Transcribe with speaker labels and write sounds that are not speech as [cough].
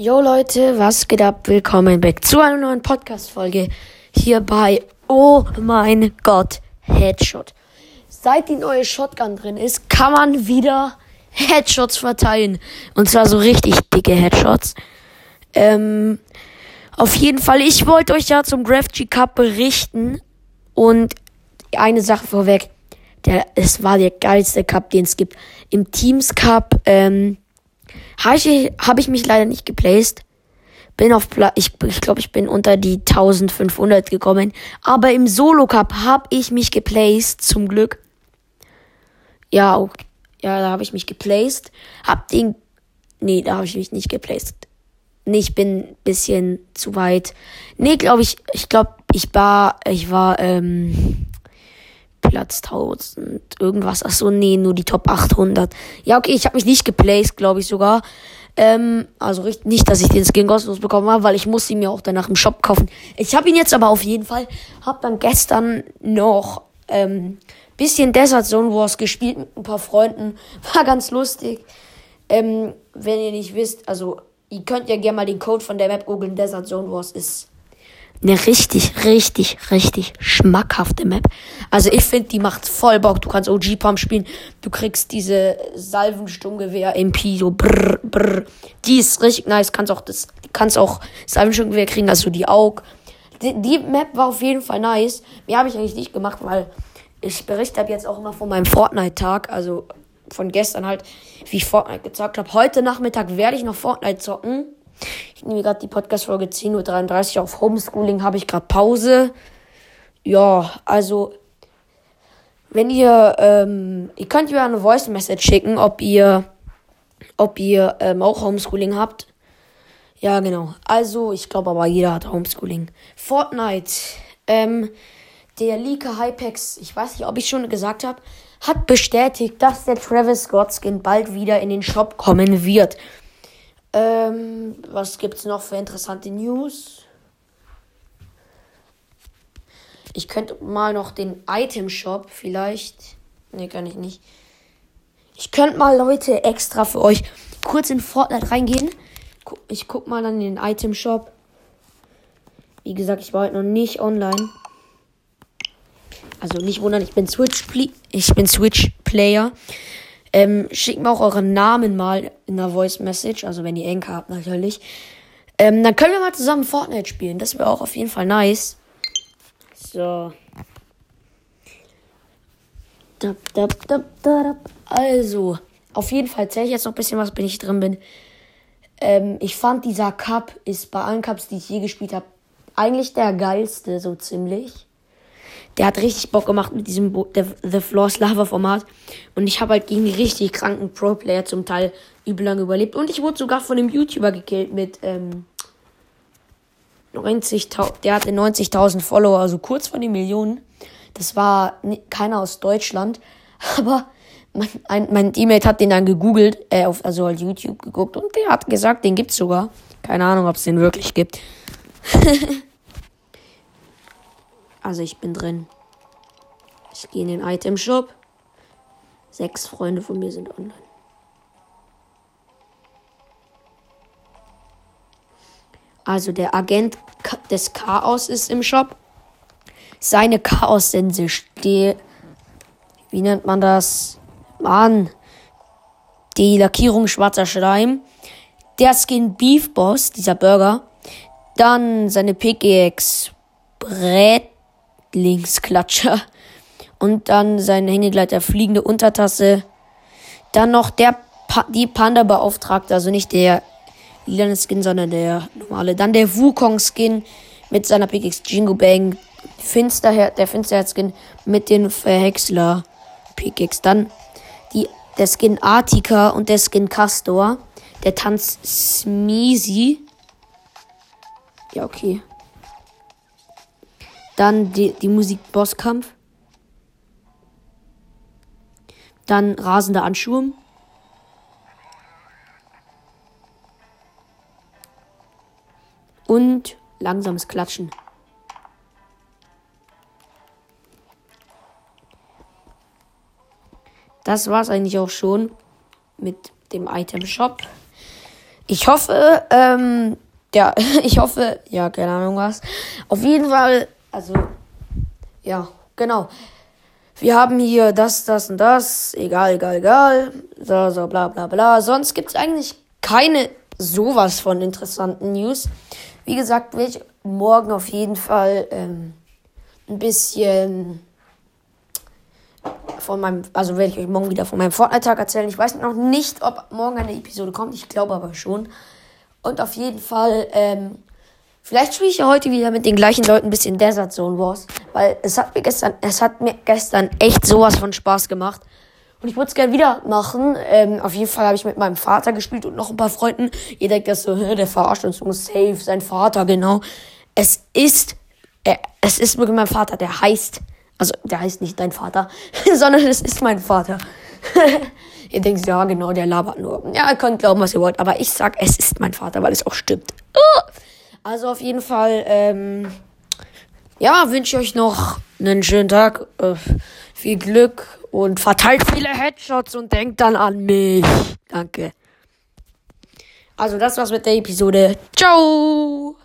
Speaker 1: Yo Leute, was geht ab? Willkommen back zu einer neuen Podcast-Folge hier bei Oh mein Gott, Headshot. Seit die neue Shotgun drin ist, kann man wieder Headshots verteilen. Und zwar so richtig dicke Headshots. Ähm, auf jeden Fall, ich wollte euch ja zum Graph G Cup berichten. Und eine Sache vorweg. Der, es war der geilste Cup, den es gibt. Im Teams Cup, ähm, habe ich, hab ich mich leider nicht geplaced. Bin auf Pla ich ich glaube, ich bin unter die 1500 gekommen. Aber im Solo Cup habe ich mich geplaced, zum Glück. Ja, auch, ja, da habe ich mich geplaced. Hab den. Nee, da habe ich mich nicht geplaced. Nee, ich bin ein bisschen zu weit. Nee, glaube ich, ich glaube, ich war, ich war, ähm, Platz 1000 irgendwas. Ach so, nee, nur die Top 800. Ja, okay, ich habe mich nicht geplaced, glaube ich sogar. Ähm, also nicht, dass ich den Skin kostenlos bekommen habe, weil ich muss ihn mir auch danach im Shop kaufen. Ich habe ihn jetzt aber auf jeden Fall. Hab dann gestern noch ähm, bisschen Desert Zone Wars gespielt mit ein paar Freunden. [laughs] War ganz lustig. Ähm, wenn ihr nicht wisst, also ihr könnt ja gerne mal den Code von der Map googeln. Desert Zone Wars ist eine richtig, richtig, richtig schmackhafte Map. Also ich finde, die macht voll Bock. Du kannst OG-Pump spielen. Du kriegst diese Salvensturmgewehr MP, so brr, brr. Die ist richtig nice. Kannst auch das, kannst auch Salvensturmgewehr kriegen, also die Aug. Die, die Map war auf jeden Fall nice. Mehr habe ich eigentlich nicht gemacht, weil ich berichte ab jetzt auch immer von meinem Fortnite-Tag. Also von gestern halt, wie ich Fortnite gezockt habe. Heute Nachmittag werde ich noch Fortnite zocken. Ich nehme gerade die Podcast-Folge 10.33 Uhr auf Homeschooling, habe ich gerade Pause. Ja, also, wenn ihr, ähm, ihr könnt mir eine Voice-Message schicken, ob ihr, ob ihr ähm, auch Homeschooling habt. Ja, genau. Also, ich glaube aber jeder hat Homeschooling. Fortnite, ähm, der Leaker Hypex, ich weiß nicht, ob ich schon gesagt habe, hat bestätigt, dass der Travis Scott Skin bald wieder in den Shop kommen wird. Ähm, was gibt's noch für interessante News? Ich könnte mal noch den Item Shop vielleicht. Ne, kann ich nicht. Ich könnte mal Leute extra für euch kurz in Fortnite reingehen. Ich guck mal an den Item Shop. Wie gesagt, ich war heute noch nicht online. Also nicht wundern, ich bin Switch, ich bin Switch Player. Ähm, schickt mir auch euren Namen mal in der Voice Message, also wenn ihr Enker habt natürlich. Ähm, dann können wir mal zusammen Fortnite spielen. Das wäre auch auf jeden Fall nice. So. Also, auf jeden Fall zähle ich jetzt noch ein bisschen, was bin ich drin bin. Ähm, ich fand, dieser Cup ist bei allen Cups, die ich je gespielt habe, eigentlich der geilste, so ziemlich. Der hat richtig Bock gemacht mit diesem Bo der, The Floors Lava Format. Und ich habe halt gegen richtig kranken Pro-Player zum Teil übel lange überlebt. Und ich wurde sogar von einem YouTuber gekillt mit ähm, 90.000. Der hatte 90.000 Follower, also kurz vor den Millionen. Das war keiner aus Deutschland. [laughs] Aber mein, ein, mein Teammate hat den dann gegoogelt, äh, auf, also halt YouTube geguckt. Und der hat gesagt, den gibt's sogar. Keine Ahnung, ob es den wirklich gibt. [laughs] Also ich bin drin. Ich gehe in den Item Shop. Sechs Freunde von mir sind online. Also der Agent des Chaos ist im Shop. Seine Chaos-Sense steht. Wie nennt man das? Mann. Die Lackierung schwarzer Schleim. Der Skin Beef Boss, dieser Burger. Dann seine Pickaxe Brett Lieblingsklatscher. Und dann sein Hängegleiter fliegende Untertasse. Dann noch der pa die Panda-Beauftragte, also nicht der lilane Skin, sondern der normale. Dann der Wukong-Skin mit seiner PX Jingo Bang. Finsterher der Finsterherz-Skin mit den Verhexler PX. Dann die, der Skin Artika und der Skin Castor. Der Tanz Smeezy. Ja, okay. Dann die, die Musik Bosskampf. Dann rasender Ansturm. Und langsames Klatschen. Das war's eigentlich auch schon mit dem Item Shop. ich hoffe, ähm, ja, [laughs] ich hoffe, ja, keine Ahnung was. Auf jeden Fall, also, ja, genau. Wir haben hier das, das und das, egal, egal, egal, so, so, bla, bla, bla. Sonst gibt's eigentlich keine sowas von interessanten News. Wie gesagt, will ich morgen auf jeden Fall ähm, ein bisschen von meinem, also werde ich euch morgen wieder von meinem Fortnite-Tag erzählen. Ich weiß noch nicht, ob morgen eine Episode kommt. Ich glaube aber schon. Und auf jeden Fall, ähm, vielleicht spiele ich ja heute wieder mit den gleichen Leuten ein bisschen Desert Zone Wars. Weil es hat mir gestern, es hat mir gestern echt sowas von Spaß gemacht. Und ich würde es gerne wieder machen. Ähm, auf jeden Fall habe ich mit meinem Vater gespielt und noch ein paar Freunden. Ihr denkt das so, der verarscht uns, muss safe, sein Vater, genau. Es ist, äh, es ist wirklich mein Vater, der heißt also, der heißt nicht dein Vater, [laughs] sondern es ist mein Vater. [laughs] ihr denkt, ja, genau, der labert nur. Ja, ihr könnt glauben, was ihr wollt, aber ich sag, es ist mein Vater, weil es auch stimmt. Also auf jeden Fall, ähm, ja, wünsche ich euch noch einen schönen Tag, äh, viel Glück und verteilt viele Headshots und denkt dann an mich. Danke. Also das war's mit der Episode. Ciao!